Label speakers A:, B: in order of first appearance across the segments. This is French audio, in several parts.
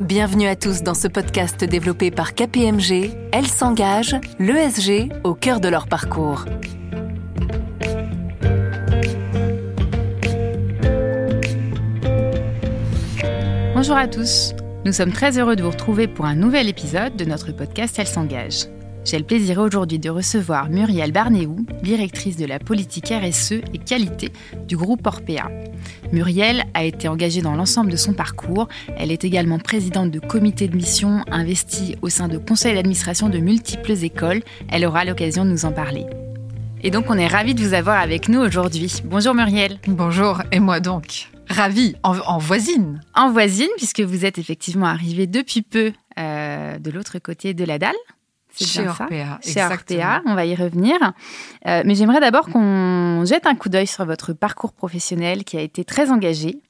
A: Bienvenue à tous dans ce podcast développé par KPMG. Elles s'engagent, l'ESG, au cœur de leur parcours.
B: Bonjour à tous. Nous sommes très heureux de vous retrouver pour un nouvel épisode de notre podcast Elles s'engagent. J'ai le plaisir aujourd'hui de recevoir Muriel Barnéou, directrice de la politique RSE et qualité du groupe Orpea. Muriel a été engagée dans l'ensemble de son parcours. Elle est également présidente de comités de mission investie au sein de conseils d'administration de multiples écoles. Elle aura l'occasion de nous en parler. Et donc on est ravis de vous avoir avec nous aujourd'hui. Bonjour Muriel.
C: Bonjour, et moi donc Ravie, en, voisine.
B: En voisine, puisque vous êtes effectivement arrivée depuis peu euh, de l'autre côté de la dalle.
C: Chez Orpea,
B: Chez Orpea, on va y revenir. Euh, mais j'aimerais d'abord qu'on jette un coup d'œil sur votre parcours professionnel qui a été très engagé.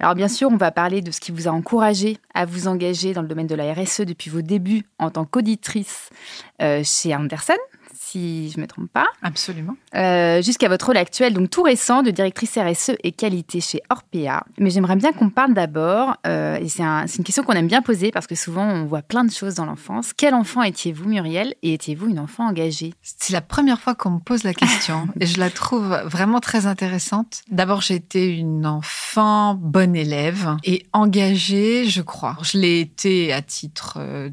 B: Alors bien sûr, on va parler de ce qui vous a encouragé à vous engager dans le domaine de la RSE depuis vos débuts en tant qu'auditrice euh, chez Anderson, si je ne me trompe pas.
C: Absolument.
B: Euh, jusqu'à votre rôle actuel, donc tout récent, de directrice RSE et qualité chez Orpea. Mais j'aimerais bien qu'on parle d'abord, euh, et c'est une question qu'on aime bien poser parce que souvent on voit plein de choses dans l'enfance. Quel enfant étiez-vous, Muriel, et étiez-vous une enfant engagée?
C: C'est la première fois qu'on me pose la question et je la trouve vraiment très intéressante. D'abord, j'ai été une enfant bonne élève et engagée, je crois. Je l'ai été à titre euh,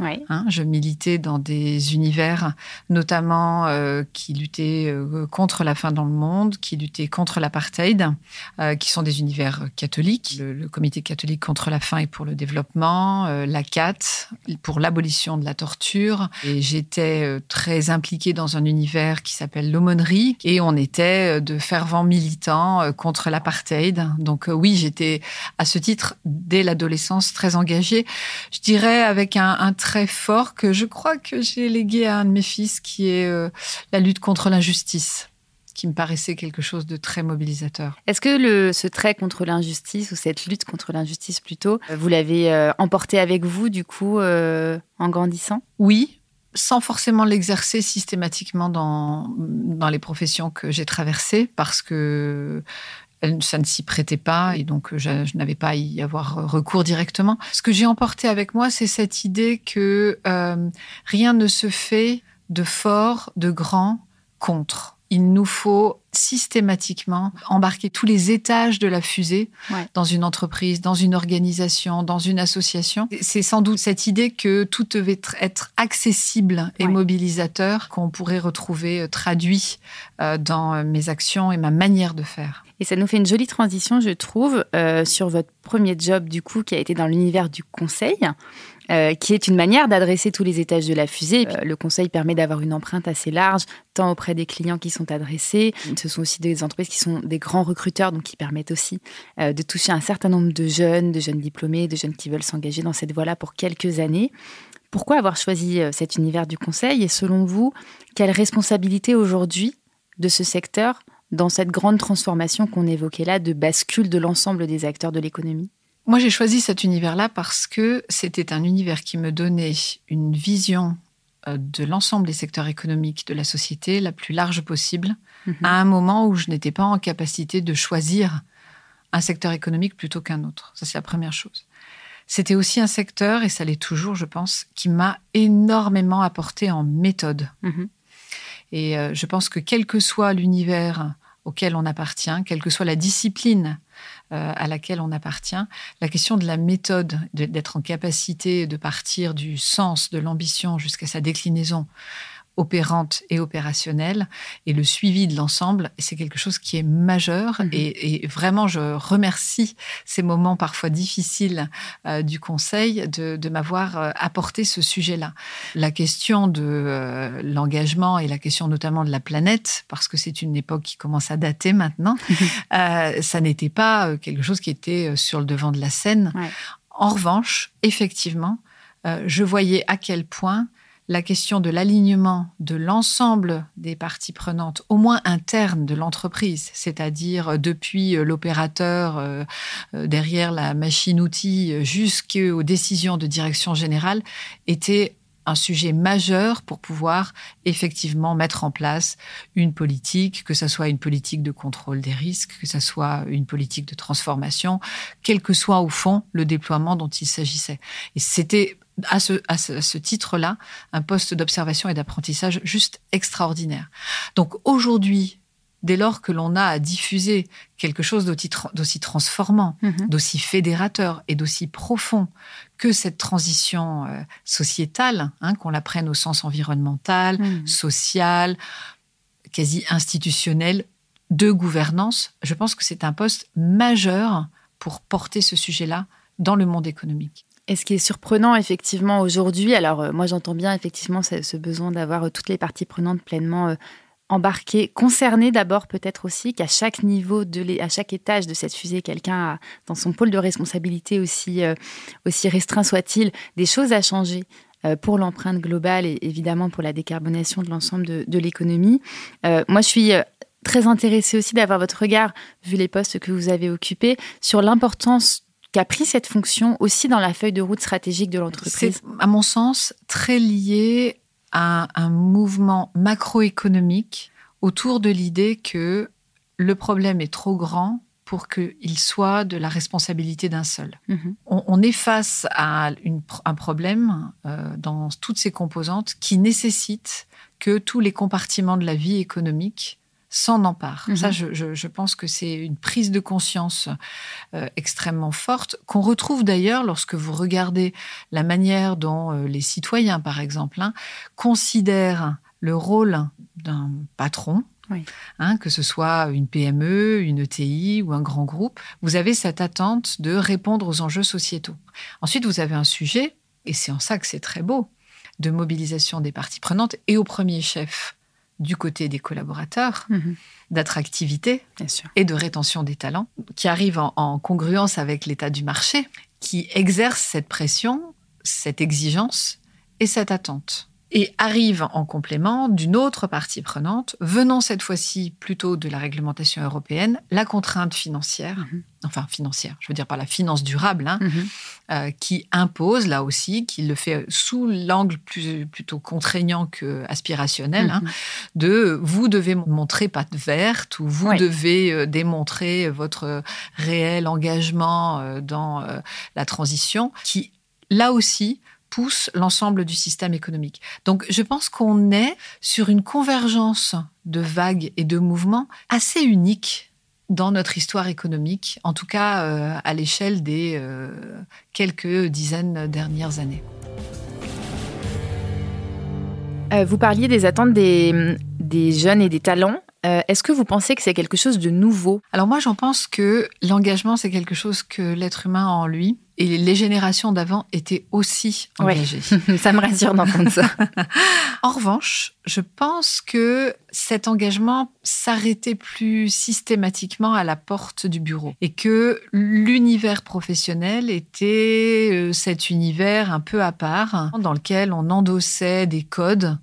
C: Hein, je militais dans des univers, notamment euh, qui luttaient euh, contre la faim dans le monde, qui luttaient contre l'apartheid, euh, qui sont des univers catholiques. Le, Comité catholique contre la faim et pour le développement, la CAT pour l'abolition de la torture. Et j'étais très impliquée dans un univers qui s'appelle l'aumônerie et on était de fervents militants contre l'apartheid. Donc oui, j'étais à ce titre dès l'adolescence très engagée. Je dirais avec un, un très fort que je crois que j'ai légué à un de mes fils, qui est euh, la lutte contre l'injustice qui me paraissait quelque chose de très mobilisateur.
B: Est-ce que le, ce trait contre l'injustice, ou cette lutte contre l'injustice plutôt, vous l'avez euh, emporté avec vous, du coup, euh, en grandissant?
C: Oui, sans forcément l'exercer systématiquement dans, dans les professions que j'ai traversées, parce que ça ne s'y prêtait pas et donc je, n'avais pas à y avoir recours directement. Ce que j'ai emporté avec moi, c'est cette idée que euh, rien ne se fait de fort, de grand contre il nous faut systématiquement embarquer tous les étages de la fusée dans une entreprise, dans une organisation, dans une association. C'est sans doute cette idée que tout devait être accessible et mobilisateur qu'on pourrait retrouver euh, traduit euh, dans euh, mes actions et ma manière de faire.
B: Et ça nous fait une jolie transition, je trouve, sur votre premier job, du coup, qui a été dans l'univers du conseil. Euh, qui est une manière d'adresser tous les étages de la fusée. Euh, le conseil permet d'avoir une empreinte assez large, tant auprès des clients qui sont adressés. Ce sont aussi des entreprises qui sont des grands recruteurs, donc qui permettent aussi euh, de toucher un certain nombre de jeunes, de jeunes diplômés, de jeunes qui veulent s'engager dans cette voie-là pour quelques années. Pourquoi avoir choisi cet univers du conseil? Et selon vous, quelle responsabilité aujourd'hui de ce secteur dans cette grande transformation qu'on évoquait là de bascule de l'ensemble des acteurs de l'économie
C: moi, j'ai choisi cet univers-là parce que c'était un univers qui me donnait une vision euh, de l'ensemble des secteurs économiques de la société la plus large possible, mhm. à un moment où je n'étais pas en capacité de choisir un secteur économique plutôt qu'un autre. Ça, c'est la première chose. C'était aussi un secteur, et ça l'est toujours, je pense, qui m'a énormément apporté en méthode. Mhm. Et euh, je pense que quel que soit l'univers auquel on appartient, quelle que soit la discipline euh, à laquelle on appartient. La question de la méthode, d'être en capacité de partir du sens, de l'ambition jusqu'à sa déclinaison opérante et opérationnelle et le suivi de l'ensemble, c'est quelque chose qui est majeur mhm. et, vraiment je remercie ces moments parfois difficiles euh, du Conseil de, m'avoir euh, apporté ce sujet-là. La question de euh, l'engagement et la question notamment de la planète, parce que c'est une époque qui commence à dater maintenant, mhm. ça n'était pas quelque chose qui était sur le devant de la scène. En revanche, effectivement, je voyais à quel point la question de l'alignement de l'ensemble des parties prenantes, au moins internes de l'entreprise, c'est-à-dire depuis l'opérateur derrière la machine-outil jusqu'aux décisions de direction générale, était un sujet majeur pour pouvoir effectivement mettre en place une politique, que ce soit une politique de contrôle des risques, que ce soit une politique de transformation, quel que soit au fond le déploiement dont il s'agissait. Et c'était à ce, à ce titre-là un poste d'observation et d'apprentissage juste extraordinaire. Donc aujourd'hui, dès lors que l'on a à diffuser quelque chose d'aussi transformant, mhm. d'aussi fédérateur et d'aussi profond que cette transition euh, sociétale, hein, qu'on la prenne au sens environnemental, mhm. social, quasi institutionnel, de gouvernance, je pense que c'est un poste majeur pour porter ce sujet-là dans le monde économique.
B: Et ce qui est surprenant effectivement aujourd'hui, alors euh, moi j'entends bien effectivement ce, besoin d'avoir euh, toutes les parties prenantes pleinement embarquer, concerner d'abord peut-être aussi qu'à chaque niveau, de à chaque étage de cette fusée, quelqu'un a dans son pôle de responsabilité aussi, euh, aussi restreint soit-il, des choses à changer euh, pour l'empreinte globale et évidemment pour la décarbonation de l'ensemble de, l'économie. Euh, moi, je suis très intéressée aussi d'avoir votre regard, vu les postes que vous avez occupés, sur l'importance qu'a pris cette fonction aussi dans la feuille de route stratégique de l'entreprise?
C: C'est, à mon sens, très lié un mouvement macroéconomique autour de l'idée que le problème est trop grand pour qu'il soit de la responsabilité d'un seul. Mhm. On, est face à un problème euh, dans toutes ses composantes qui nécessite que tous les compartiments de la vie économique s'en emparent. Ça, mhm. je, pense que c'est une prise de conscience euh, extrêmement forte, qu'on retrouve d'ailleurs lorsque vous regardez la manière dont euh, les citoyens, par exemple, hein, considèrent le rôle d'un patron, Hein, que ce soit une PME, une ETI ou un grand groupe, vous avez cette attente de répondre aux enjeux sociétaux. Ensuite, vous avez un sujet, et c'est en ça que c'est très beau, de mobilisation des parties prenantes et au premier chef du côté des collaborateurs, mhm. d'attractivité et de rétention des talents, qui arrivent en, congruence avec l'état du marché, qui exerce cette pression, cette exigence et cette attente. Et arrive en complément d'une autre partie prenante, venant cette fois-ci plutôt de la réglementation européenne, la contrainte financière, mhm. enfin financière, je veux dire par la finance durable, hein, mhm. euh, qui impose là aussi, qui le fait sous l'angle plus, plutôt contraignant que aspirationnel, hein, mhm. de vous devez montrer patte verte ou vous devez euh, démontrer votre réel engagement euh, dans la transition, qui là aussi pousse l'ensemble du système économique. Donc je pense qu'on est sur une convergence de vagues et de mouvements assez unique dans notre histoire économique, en tout cas euh, à l'échelle des euh, quelques dizaines dernières années.
B: Euh, vous parliez des attentes des, des jeunes et des talents. Est-ce que vous pensez que c'est quelque chose de nouveau?
C: Alors moi, j'en pense que l'engagement, c'est quelque chose que l'être humain a en lui. Et les générations d'avant étaient aussi engagées.
B: ça me rassure d'entendre ça.
C: en revanche, je pense que cet engagement s'arrêtait plus systématiquement à la porte du bureau et que l'univers professionnel était euh, cet univers un peu à part dans lequel on endossait des codes.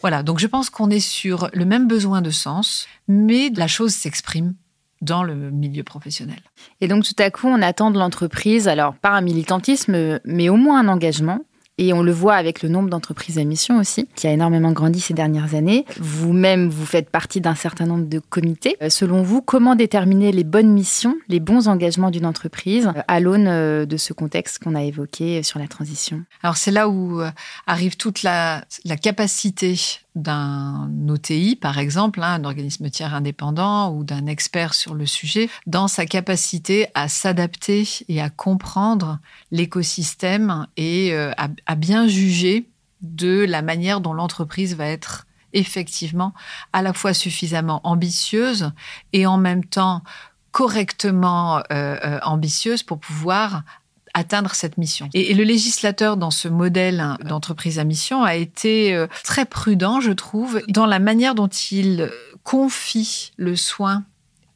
C: Voilà, donc je pense qu'on est sur le même besoin de sens, mais la chose s'exprime dans le milieu professionnel.
B: Et donc tout à coup, on attend de l'entreprise, alors pas un militantisme, mais au moins un engagement. Et on le voit avec le nombre d'entreprises à mission aussi, qui a énormément grandi ces dernières années. Vous-même, vous faites partie d'un certain nombre de comités. Euh, selon vous, comment déterminer les bonnes missions, les bons engagements d'une entreprise euh, à l'aune euh, de ce contexte qu'on a évoqué sur la transition?
C: Alors c'est là où arrive toute la, capacité d'un OTI, par exemple, hein, un organisme tiers indépendant ou d'un expert sur le sujet, dans sa capacité à s'adapter et à comprendre l'écosystème et à, bien juger de la manière dont l'entreprise va être effectivement à la fois suffisamment ambitieuse et en même temps correctement euh, euh, ambitieuse pour pouvoir atteindre cette mission. Et, le législateur, dans ce modèle d'entreprise à mission, a été euh, très prudent, je trouve, dans la manière dont il confie le soin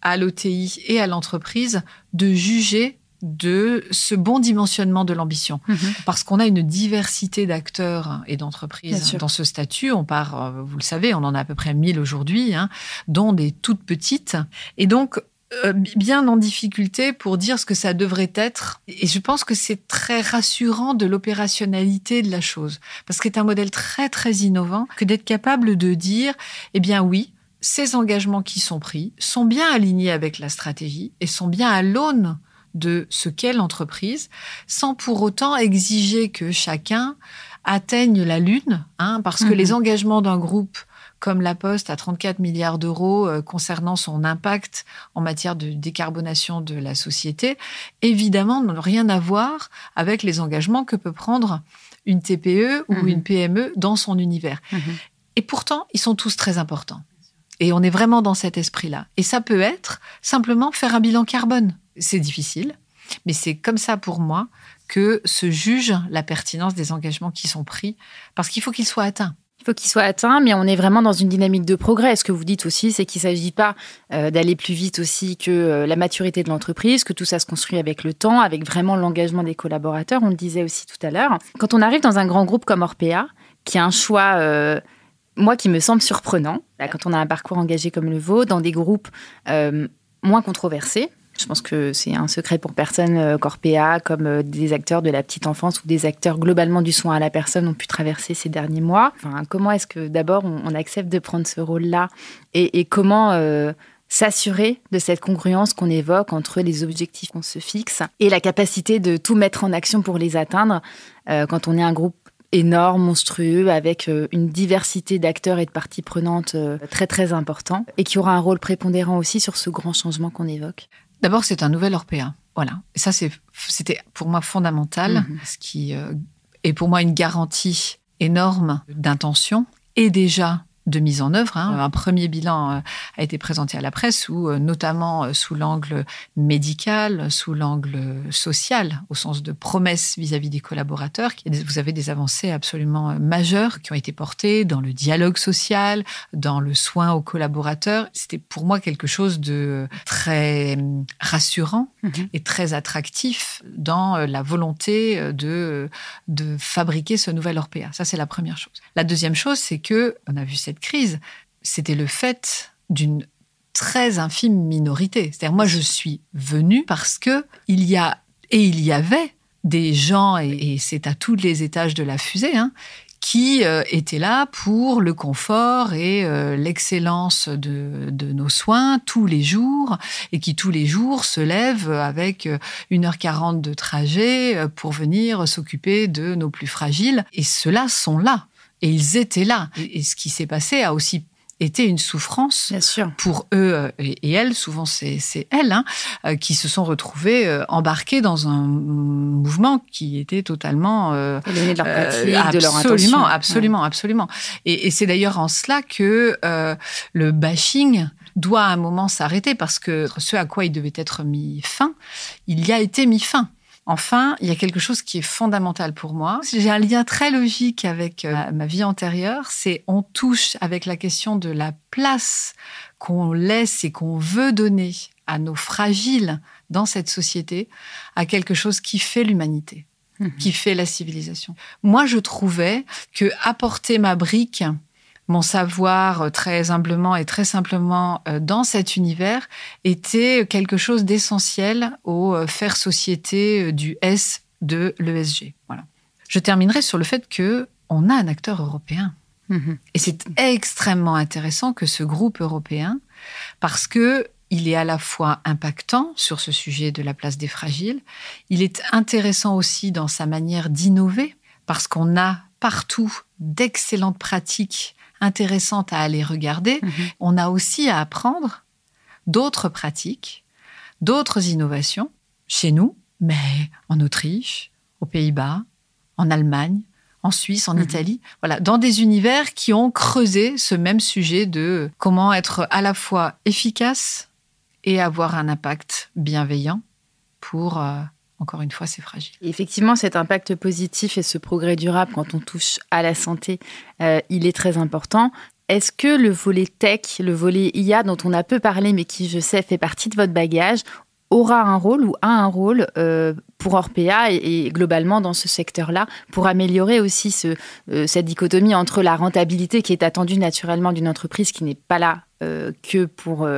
C: à l'OTI et à l'entreprise de juger de ce bon dimensionnement de l'ambition. Mhm. Parce qu'on a une diversité d'acteurs et d'entreprises dans ce statut. On part, euh, vous le savez, on en a à peu près 1000 aujourd'hui, hein, dont des toutes petites. Et donc, euh, bien en difficulté pour dire ce que ça devrait être. Et je pense que c'est très rassurant de l'opérationnalité de la chose. Parce que c'est un modèle très, très innovant que d'être capable de dire, eh bien oui, ces engagements qui sont pris sont bien alignés avec la stratégie et sont bien à l'aune de ce qu'est l'entreprise, sans pour autant exiger que chacun atteigne la lune, hein, parce que mhm. les engagements d'un groupe comme La Poste à 34 milliards d'euros euh, concernant son impact en matière de décarbonation de la société, évidemment n'ont rien à voir avec les engagements que peut prendre une TPE ou mhm. une PME dans son univers. Mhm. Et pourtant, ils sont tous très importants. Et on est vraiment dans cet esprit-là. Et ça peut être simplement faire un bilan carbone. C'est difficile, mais c'est comme ça pour moi que se juge la pertinence des engagements qui sont pris, parce qu'il faut qu'ils soient atteints.
B: Il faut qu'ils soient atteints, mais on est vraiment dans une dynamique de progrès. Ce que vous dites aussi, c'est qu'il ne s'agit pas euh, d'aller plus vite aussi que euh, la maturité de l'entreprise, que tout ça se construit avec le temps, avec vraiment l'engagement des collaborateurs. On le disait aussi tout à l'heure. Quand on arrive dans un grand groupe comme Orpea, qui a un choix... Euh, moi, qui me semble surprenant, quand on a un parcours engagé comme le vôtre, dans des groupes moins controversés, je pense que c'est un secret pour personne euh, Corpéa, comme euh, des acteurs de la petite enfance ou des acteurs globalement du soin à la personne ont pu traverser ces derniers mois. Enfin, comment est-ce que d'abord on, accepte de prendre ce rôle-là et, comment euh, s'assurer de cette congruence qu'on évoque entre les objectifs qu'on se fixe et la capacité de tout mettre en action pour les atteindre quand on est un groupe énorme, monstrueux, avec une diversité d'acteurs et de parties prenantes très très important, et qui aura un rôle prépondérant aussi sur ce grand changement qu'on évoque.
C: D'abord, c'est un nouvel Orpea. Voilà. Et ça, c'était pour moi fondamental, mhm. ce qui euh, est pour moi une garantie énorme d'intention et déjà de mise en œuvre. Hein. Un premier bilan euh, a été présenté à la presse, où euh, notamment euh, sous l'angle médical, sous l'angle social, au sens de promesses vis-à-vis des collaborateurs, vous avez des avancées absolument majeures qui ont été portées dans le dialogue social, dans le soin aux collaborateurs. C'était pour moi quelque chose de très rassurant mhm. et très attractif dans la volonté de, de fabriquer ce nouvel Orpea. Ça, c'est la première chose. La deuxième chose, c'est que on a vu cette crise, c'était le fait d'une très infime minorité. C'est-à-dire, moi, je suis venue parce que il y a et il y avait des gens, et, c'est à tous les étages de la fusée, hein, qui euh, étaient là pour le confort et euh, l'excellence de, de, nos soins tous les jours, et qui tous les jours se lèvent avec 1h40 euh, de trajet pour venir s'occuper de nos plus fragiles. Et ceux-là sont là. Et ils étaient là. Et, ce qui s'est passé a aussi été une souffrance pour eux euh, et, elles, souvent c'est elles, hein, euh, qui se sont retrouvées euh, embarquées dans un mouvement qui était totalement
B: euh, de leur pratique,
C: de
B: leur
C: absolument, absolument, absolument. Et, et c'est d'ailleurs en cela que le bashing doit à un moment s'arrêter parce que ce à quoi il devait être mis fin, il y a été mis fin. Enfin, il y a quelque chose qui est fondamental pour moi. J'ai un lien très logique avec euh, ma vie antérieure. C'est on touche avec la question de la place qu'on laisse et qu'on veut donner à nos fragiles dans cette société, à quelque chose qui fait l'humanité, mhm. qui fait la civilisation. Moi, je trouvais que apporter ma brique mon savoir euh, très humblement et très simplement euh, dans cet univers était quelque chose d'essentiel au euh, faire société du S de l'ESG. Voilà. Je terminerai sur le fait que on a un acteur européen. Mm-hmm. Et c'est extrêmement intéressant que ce groupe européen, parce que il est à la fois impactant sur ce sujet de la place des fragiles, il est intéressant aussi dans sa manière d'innover, parce qu'on a partout d'excellentes pratiques intéressante à aller regarder. Mhm. On a aussi à apprendre d'autres pratiques, d'autres innovations chez nous, mais en Autriche, aux Pays-Bas, en Allemagne, en Suisse, en mhm. Italie, voilà, dans des univers qui ont creusé ce même sujet de comment être à la fois efficace et avoir un impact bienveillant pour euh, encore une fois, c'est fragile.
B: effectivement, cet impact positif et ce progrès durable quand on touche à la santé, euh, il est très important. Est-ce que le volet tech, le volet IA dont on a peu parlé mais qui, je sais, fait partie de votre bagage, aura un rôle ou a un rôle euh, pour Orpea et, globalement dans ce secteur-là pour améliorer aussi euh, cette dichotomie entre la rentabilité qui est attendue naturellement d'une entreprise qui n'est pas là euh, que pour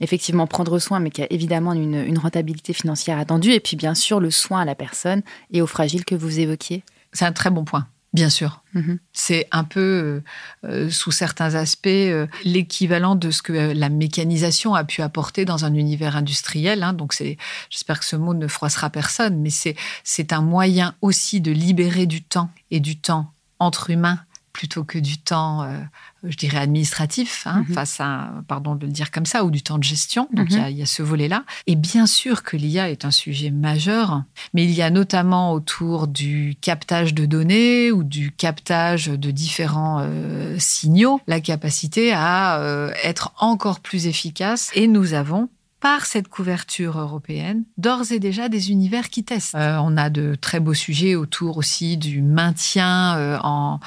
B: effectivement prendre soin, mais qui a évidemment une, rentabilité financière attendue, et puis bien sûr le soin à la personne et aux fragiles que vous évoquiez.
C: C'est un très bon point. Bien sûr. Mhm. C'est un peu, euh, euh, sous certains aspects, euh, l'équivalent de ce que la mécanisation a pu apporter dans un univers industriel. Hein. Donc, c'est, j'espère que ce mot ne froissera personne, mais c'est, c'est un moyen aussi de libérer du temps et du temps entre humains plutôt que du temps, euh, je dirais, administratif, hein, mhm. face à, pardon de le dire comme ça, ou du temps de gestion. Donc il y, a mhm. ce volet-là. Et bien sûr que l'IA est un sujet majeur, mais il y a notamment autour du captage de données ou du captage de différents euh, signaux la capacité à euh, être encore plus efficace. Et nous avons par cette couverture européenne, d'ores et déjà des univers qui testent. Euh, on a de très beaux sujets autour aussi du maintien euh, en,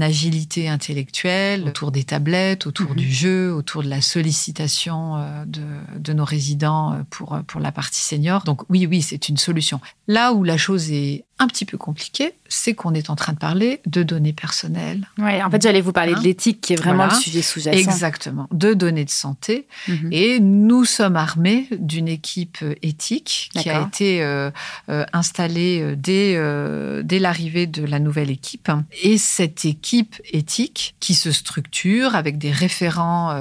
C: agilité intellectuelle, autour des tablettes, autour mhm. du jeu, autour de la sollicitation euh, de, de, nos résidents pour, pour la partie senior. Donc oui, oui, c'est une solution. Là où la chose est un petit peu compliqué, c'est qu'on est en train de parler de données personnelles.
B: Oui, en fait, j'allais vous parler de hein l'éthique, qui est vraiment le sujet sous-jacent.
C: Exactement, de données de santé. Mhm. Et nous sommes armés d'une équipe éthique qui a été euh, euh, installée euh, dès, dès l'arrivée de la nouvelle équipe. Et cette équipe éthique, qui se structure avec des référents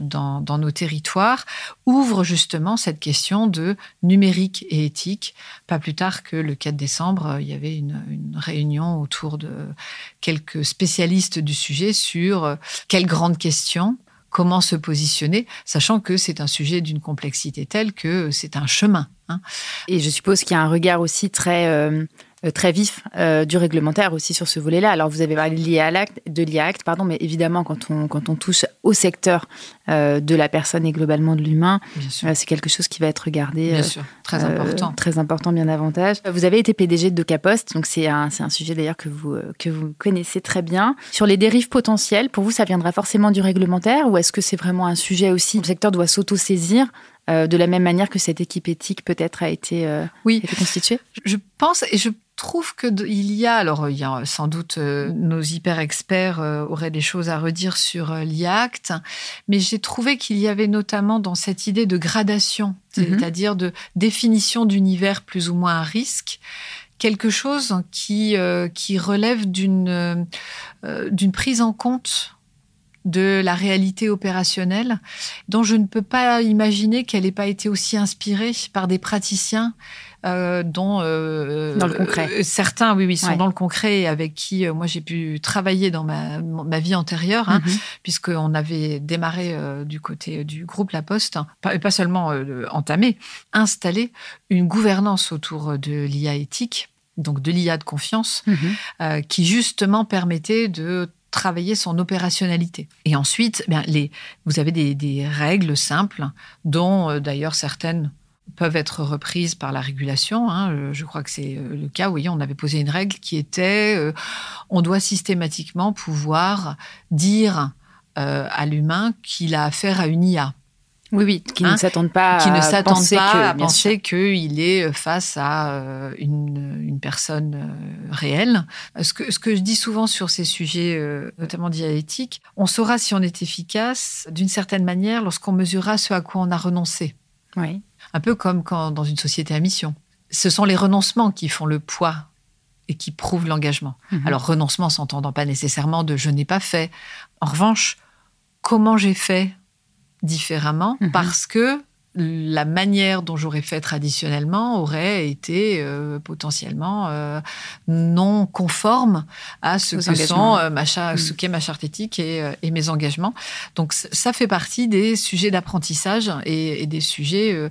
C: dans, dans nos territoires, ouvre justement cette question de numérique et éthique, pas plus tard que le 4 décembre euh, il y avait une, réunion autour de quelques spécialistes du sujet sur euh, quelles grandes questions comment se positionner, sachant que c'est un sujet d'une complexité telle que c'est un chemin. Hein.
B: Et je suppose qu'il y a un regard aussi très euh, très vif euh, du réglementaire aussi sur ce volet-là. Alors vous avez parlé de l'IA-Act, de l'IA-Act, pardon, mais évidemment quand on quand on touche au secteur euh, de la personne et globalement de l'humain, c'est quelque chose qui va être regardé.
C: Bien sûr, très important,
B: très important bien davantage. Vous avez été PDG de Docapost, donc c'est un c'est un sujet d'ailleurs que vous que vous connaissez très bien. Sur les dérives potentielles, pour vous, ça viendra forcément du réglementaire ou est-ce que c'est vraiment un sujet aussi le secteur doit s'auto-saisir de la même manière que cette équipe éthique peut-être a été, oui. été constituée?
C: Je pense et je trouve que il y a, alors il y a sans doute euh, nos hyper experts euh, auraient des choses à redire sur euh, l'IACT, mais j'ai trouvé qu'il y avait notamment dans cette idée de gradation, mhm. c'est-à-dire de définition d'univers plus ou moins à risque, quelque chose qui qui relève d'une d'une prise en compte de la réalité opérationnelle, dont je ne peux pas imaginer qu'elle n'ait pas été aussi inspirée par des praticiens euh, dont
B: euh, dans le concret.
C: Euh, certains, oui, oui, sont dans le concret et avec qui moi j'ai pu travailler dans ma, ma vie antérieure, hein, mhm. puisqu'on avait démarré du côté du groupe La Poste, hein, pas, pas seulement entamé, installé une gouvernance autour de l'IA éthique donc de l'IA de confiance, mhm. qui justement permettait de travailler son opérationnalité. Et ensuite, bien, les, vous avez des, des règles simples, dont d'ailleurs certaines peuvent être reprises par la régulation. Hein. Je crois que c'est euh, le cas. Voyez, on avait posé une règle qui était euh, on doit systématiquement pouvoir dire euh, à l'humain qu'il a affaire à une IA.
B: Oui, oui, qui ne hein? s'attendent pas,
C: qui ne s'attendent pas à penser qu'il est face à une, une personne réelle. Ce que, ce que je dis souvent sur ces sujets, notamment dialectiques, on saura si on est efficace d'une certaine manière lorsqu'on mesurera ce à quoi on a renoncé.
B: Oui.
C: Un peu comme quand dans une société à mission. Ce sont les renoncements qui font le poids et qui prouvent l'engagement. Mhm. Alors renoncement s'entendant pas nécessairement de je n'ai pas fait. En revanche, comment j'ai fait différemment mhm. parce que la manière dont j'aurais fait traditionnellement aurait été euh, potentiellement euh, non conforme à ce que sont euh, ma mm. ce qu'est ma charte éthique et, et, mes engagements. Donc ça fait partie des sujets d'apprentissage et, et, des sujets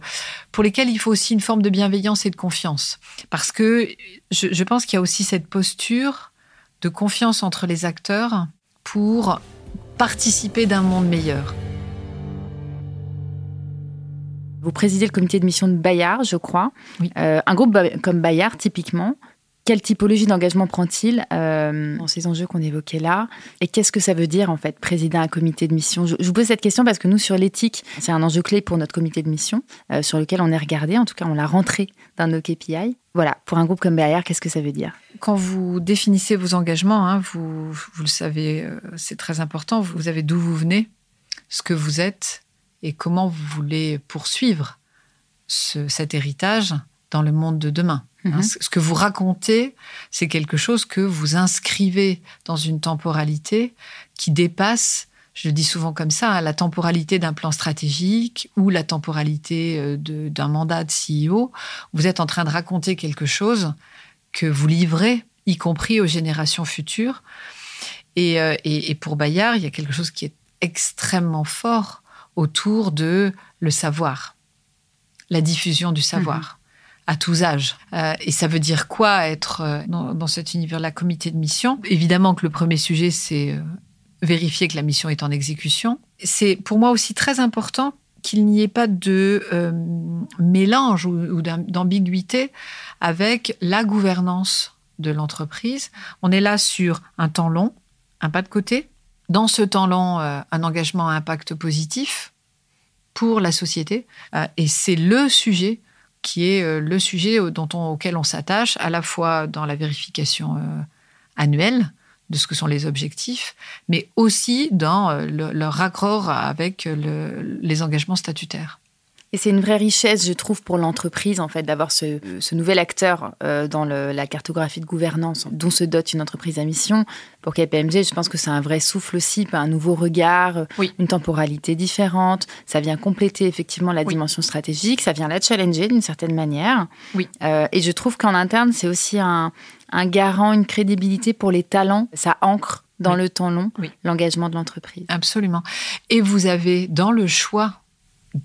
C: pour lesquels il faut aussi une forme de bienveillance et de confiance, parce que je, je pense qu'il y a aussi cette posture de confiance entre les acteurs pour participer d'un monde meilleur.
B: Vous présidez le comité de mission de Bayard, je crois. Euh, un groupe comme Bayard, typiquement, quelle typologie d'engagement prend-il euh, dans ces enjeux qu'on évoquait là. Et qu'est-ce que ça veut dire, en fait, présider un comité de mission? Je, vous pose cette question parce que nous, sur l'éthique, c'est un enjeu clé pour notre comité de mission, euh, sur lequel on est regardé. En tout cas, on l'a rentré dans nos KPI. Voilà, pour un groupe comme BAR, qu'est-ce que ça veut dire?
C: Quand vous définissez vos engagements, hein, vous, vous le savez, c'est très important, vous savez d'où vous venez, ce que vous êtes et comment vous voulez poursuivre cet héritage dans le monde de demain. Hein, mhm. ce que vous racontez, c'est quelque chose que vous inscrivez dans une temporalité qui dépasse, je le dis souvent comme ça, la temporalité d'un plan stratégique ou la temporalité euh, d'un mandat de CEO. Vous êtes en train de raconter quelque chose que vous livrez, y compris aux générations futures. Et, euh, pour Bayard, il y a quelque chose qui est extrêmement fort autour de le savoir, la diffusion du savoir. Mhm à tous âges. Euh, et ça veut dire quoi être euh, dans, cet univers-là comité de mission? Évidemment que le premier sujet, c'est euh, vérifier que la mission est en exécution. C'est pour moi aussi très important qu'il n'y ait pas de mélange ou, d'ambiguïté avec la gouvernance de l'entreprise. On est là sur un temps long, un pas de côté. Dans ce temps long, un engagement à impact positif pour la société. et c'est le sujet qui est euh, le sujet auquel on s'attache, à la fois dans la vérification euh, annuelle de ce que sont les objectifs, mais aussi dans euh, leur raccord avec les engagements statutaires.
B: Et c'est une vraie richesse, je trouve, pour l'entreprise, en fait, d'avoir ce, nouvel acteur euh, dans la cartographie de gouvernance dont se dote une entreprise à mission. Pour KPMG, je pense que c'est un vrai souffle aussi, un nouveau regard, euh, une temporalité différente. Ça vient compléter effectivement la dimension stratégique, ça vient la challenger d'une certaine manière.
C: Oui.
B: Euh, et je trouve qu'en interne, c'est aussi un, garant, une crédibilité pour les talents. Ça ancre dans le temps long l'engagement de l'entreprise.
C: Absolument. Et vous avez dans le choix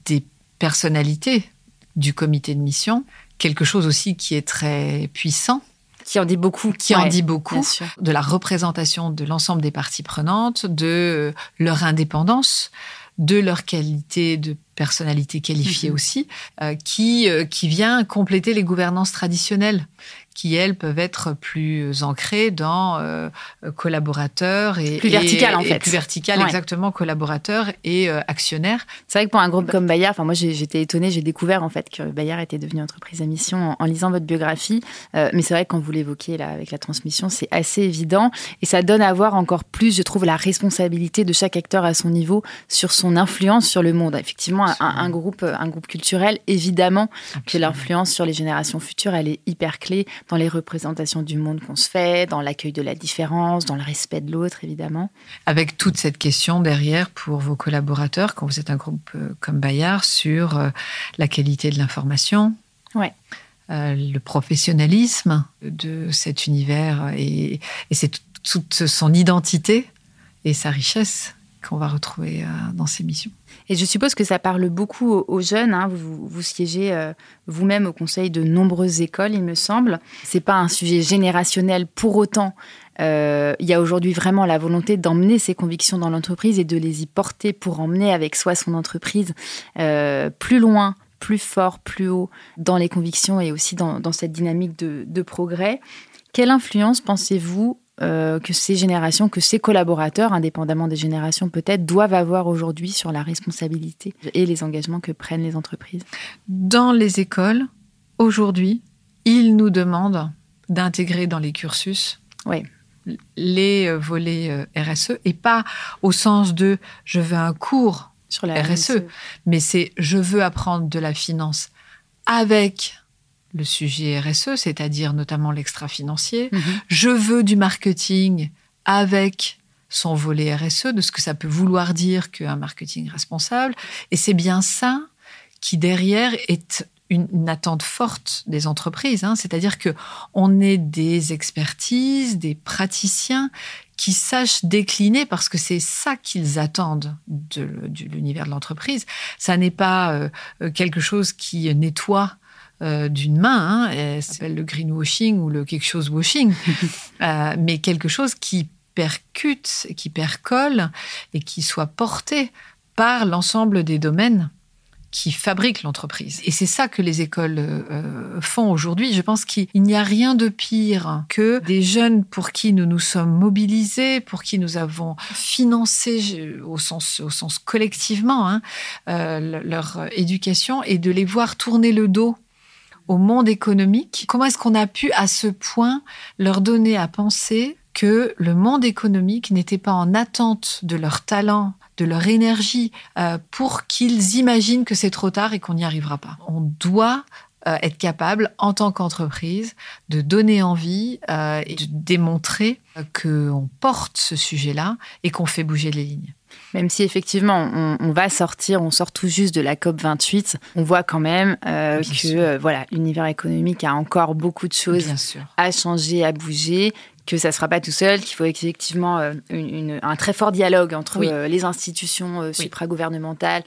C: des personnalité du comité de mission, quelque chose aussi qui est très puissant.
B: Qui en dit beaucoup.
C: Qui en dit beaucoup. De la représentation de l'ensemble des parties prenantes, de leur indépendance, de leur qualité de personnalité qualifiée mm-hmm. aussi, euh, qui, euh, qui vient compléter les gouvernances traditionnelles qui, elles, peuvent être plus ancrées dans euh, collaborateurs et...
B: Plus verticales, en fait.
C: Plus verticales, exactement, collaborateurs et euh, actionnaires.
B: C'est vrai que pour un groupe comme Bayard, enfin moi j'étais étonnée, j'ai découvert en fait que Bayard était devenu entreprise à mission en, lisant votre biographie. Euh, mais c'est vrai que quand vous l'évoquez là avec la transmission, c'est assez évident et ça donne à voir encore plus, je trouve, la responsabilité de chaque acteur à son niveau sur son influence sur le monde. Effectivement, un, groupe, un groupe culturel, évidemment que l'influence sur les générations futures, elle est hyper clé dans les représentations du monde qu'on se fait, dans l'accueil de la différence, dans le respect de l'autre, évidemment.
C: Avec toute cette question derrière pour vos collaborateurs, quand vous êtes un groupe euh, comme Bayard, sur euh, la qualité de l'information.
B: Ouais.
C: Euh, le professionnalisme de cet univers et, et c'est toute son identité et sa richesse qu'on va retrouver dans ces missions.
B: Et je suppose que ça parle beaucoup aux, jeunes. Hein. Vous, siégez euh, vous-même au conseil de nombreuses écoles, il me semble. C'est pas un sujet générationnel pour autant. Euh, il y a aujourd'hui vraiment la volonté d'emmener ses convictions dans l'entreprise et de les y porter pour emmener avec soi son entreprise euh, plus loin, plus fort, plus haut dans les convictions et aussi dans, cette dynamique de, de progrès. Quelle influence pensez-vous euh, que ces générations, que ces collaborateurs, indépendamment des générations peut-être, doivent avoir aujourd'hui sur la responsabilité et les engagements que prennent les entreprises
C: Dans les écoles, aujourd'hui, ils nous demandent d'intégrer dans les cursus les euh, volets euh, RSE et pas au sens de je veux un cours sur la RSE, RSE. mais c'est je veux apprendre de la finance avec le sujet RSE, c'est-à-dire notamment l'extra-financier. Mhm. Je veux du marketing avec son volet RSE, de ce que ça peut vouloir dire qu'un marketing responsable. Et c'est bien ça qui, derrière, est une, attente forte des entreprises. Hein. C'est-à-dire que on est des expertises, des praticiens qui sachent décliner parce que c'est ça qu'ils attendent de, l'univers de l'entreprise. Ça n'est pas euh, quelque chose qui nettoie euh, d'une main. Hein, s'appelle le greenwashing ou le quelque chose washing, euh, mais quelque chose qui percute, qui percole et qui soit porté par l'ensemble des domaines qui fabrique l'entreprise. Et c'est ça que les écoles euh, font aujourd'hui. Je pense qu'il n'y a rien de pire que des jeunes pour qui nous nous sommes mobilisés, pour qui nous avons financé au sens, au sens collectivement hein, euh, leur éducation et de les voir tourner le dos au monde économique. Comment est-ce qu'on a pu à ce point leur donner à penser que le monde économique n'était pas en attente de leur talent, de leur énergie, euh, pour qu'ils imaginent que c'est trop tard et qu'on n'y arrivera pas? On doit euh, être capable, en tant qu'entreprise, de donner envie euh, et de démontrer qu'on porte ce sujet-là et qu'on fait bouger les lignes.
B: Même si effectivement on, va sortir, on sort tout juste de la COP 28, on voit quand même que voilà l'univers économique a encore beaucoup de choses à changer, à bouger, que ça ne sera pas tout seul, qu'il faut effectivement euh, un très fort dialogue entre euh, les institutions euh, supragouvernementales,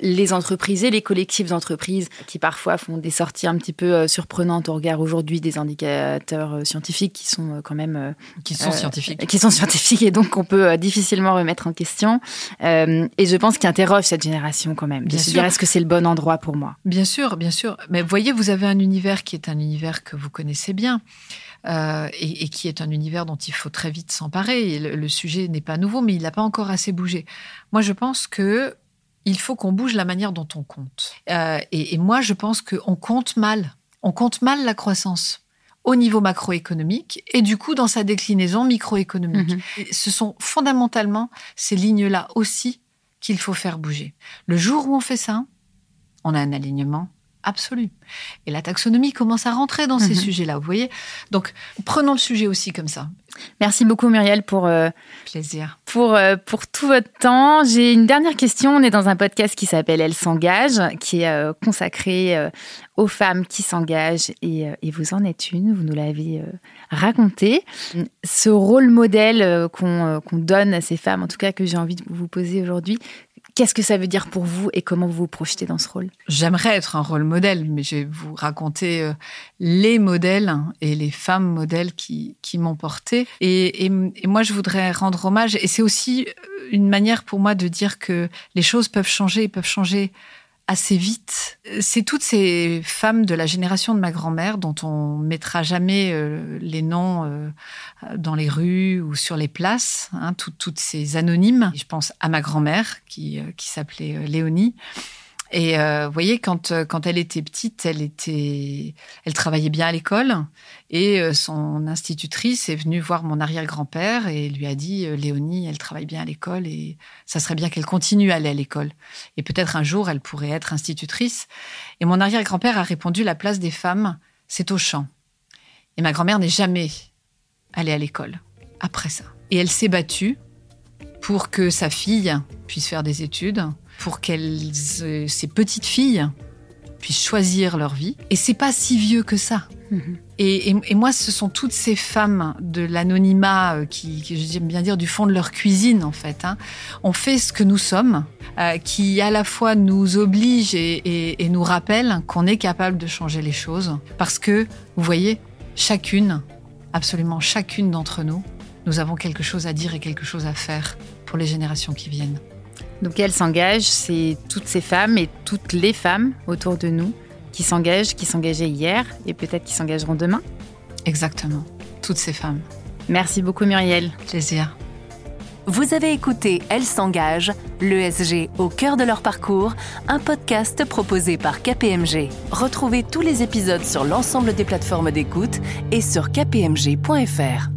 B: les entreprises et les collectifs d'entreprises qui parfois font des sorties un petit peu surprenantes au regard aujourd'hui des indicateurs scientifiques qui sont quand même
C: qui sont scientifiques,
B: qui sont scientifiques et donc on peut difficilement remettre en question. et je pense qu'il interroge cette génération quand même. Bien de se dire est-ce que c'est le bon endroit pour moi?
C: Bien sûr, bien sûr. Mais voyez, vous avez un univers qui est un univers que vous connaissez bien. Euh, et, qui est un univers dont il faut très vite s'emparer. Le, sujet n'est pas nouveau, mais il n'a pas encore assez bougé. Moi, je pense que il faut qu'on bouge la manière dont on compte. Euh, et, moi, je pense qu'on compte mal. On compte mal la croissance au niveau macroéconomique et du coup dans sa déclinaison microéconomique. Mhm. Ce sont fondamentalement ces lignes-là aussi qu'il faut faire bouger. Le jour où on fait ça, on a un alignement absolue. Et la taxonomie commence à rentrer dans ces mhm. sujets-là, vous voyez Donc, prenons le sujet aussi comme ça.
B: Merci beaucoup Muriel pour
C: euh, plaisir
B: pour euh, pour tout votre temps. J'ai une dernière question. On est dans un podcast qui s'appelle Elle s'engage, qui est euh, consacré aux femmes qui s'engagent et, et, vous en êtes une. Vous nous l'avez raconté. Ce rôle modèle qu'on donne à ces femmes, en tout cas que j'ai envie de vous poser aujourd'hui, Qu'est-ce que ça veut dire pour vous et comment vous vous projetez dans ce rôle?
C: J'aimerais être un rôle modèle, mais je vais vous raconter euh, les modèles et les femmes modèles qui, m'ont porté. Et, et, moi, je voudrais rendre hommage. Et c'est aussi une manière pour moi de dire que les choses peuvent changer, peuvent changer assez vite. C'est toutes ces femmes de la génération de ma grand-mère dont on mettra jamais euh, les noms euh, dans les rues ou sur les places, hein, toutes ces anonymes. Je pense à ma grand-mère qui, euh, qui s'appelait Léonie et euh, vous voyez, quand, euh, quand elle était petite, elle, était, elle travaillait bien à l'école. Et euh, son institutrice est venue voir mon arrière-grand-père et lui a dit Léonie, elle travaille bien à l'école et ça serait bien qu'elle continue à aller à l'école. Et peut-être un jour, elle pourrait être institutrice. Et mon arrière-grand-père a répondu La place des femmes, c'est au champ. Et ma grand-mère n'est jamais allée à l'école après ça. Et elle s'est battue pour que sa fille puisse faire des études pour qu'elles, euh, ces petites filles, puissent choisir leur vie. Et c'est pas si vieux que ça. Mhm. Et, moi, ce sont toutes ces femmes de l'anonymat euh, qui, j'aime bien dire, du fond de leur cuisine, en fait. Hein. On fait ce que nous sommes, euh, qui à la fois nous oblige et, et nous rappelle qu'on est capable de changer les choses. Parce que, vous voyez, chacune, absolument chacune d'entre nous, nous avons quelque chose à dire et quelque chose à faire pour les générations qui viennent.
B: Donc elle s'engage, c'est toutes ces femmes et toutes les femmes autour de nous qui s'engagent, qui s'engageaient hier et peut-être qui s'engageront demain.
C: Exactement, toutes ces femmes.
B: Merci beaucoup Muriel.
C: Plaisir.
A: Vous avez écouté Elle s'engage, l'ESG au cœur de leur parcours, un podcast proposé par KPMG. Retrouvez tous les épisodes sur l'ensemble des plateformes d'écoute et sur kpmg.fr.